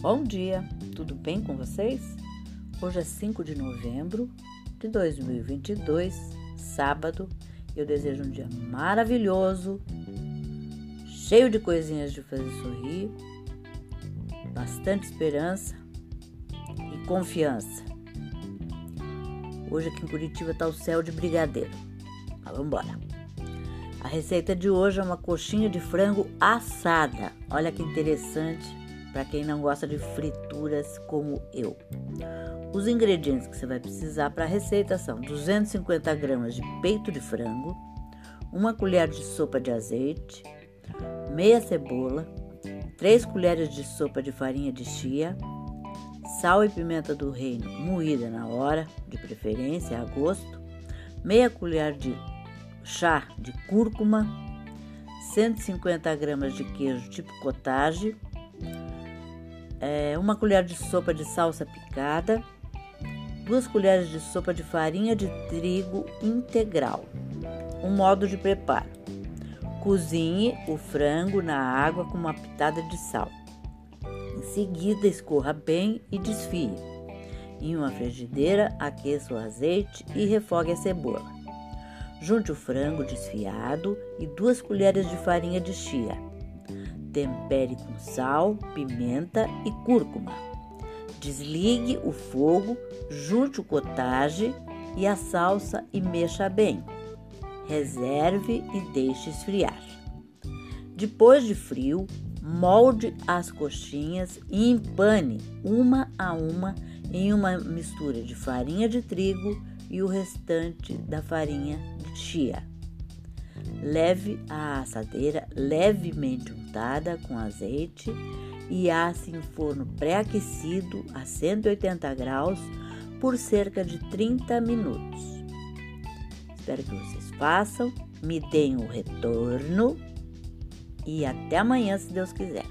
Bom dia, tudo bem com vocês? Hoje é 5 de novembro de 2022, sábado. Eu desejo um dia maravilhoso, cheio de coisinhas de fazer sorrir, bastante esperança e confiança. Hoje aqui em Curitiba está o céu de brigadeiro. Mas vamos embora. A receita de hoje é uma coxinha de frango assada. Olha que interessante para quem não gosta de frituras como eu. Os ingredientes que você vai precisar para a receita são 250 gramas de peito de frango, uma colher de sopa de azeite, meia cebola, 3 colheres de sopa de farinha de chia, sal e pimenta do reino moída na hora, de preferência a gosto, meia colher de chá de cúrcuma, 150 gramas de queijo tipo cottage, é, uma colher de sopa de salsa picada, duas colheres de sopa de farinha de trigo integral. Um modo de preparo: cozinhe o frango na água com uma pitada de sal. Em seguida, escorra bem e desfie. Em uma frigideira, aqueça o azeite e refogue a cebola. Junte o frango desfiado e duas colheres de farinha de chia. Tempere com sal, pimenta e cúrcuma. Desligue o fogo, junte o cottage e a salsa e mexa bem. Reserve e deixe esfriar. Depois de frio, molde as coxinhas e empane uma a uma em uma mistura de farinha de trigo e o restante da farinha de chia. Leve a assadeira levemente untada com azeite e asse em forno pré-aquecido a 180 graus por cerca de 30 minutos. Espero que vocês façam, me deem o retorno e até amanhã, se Deus quiser.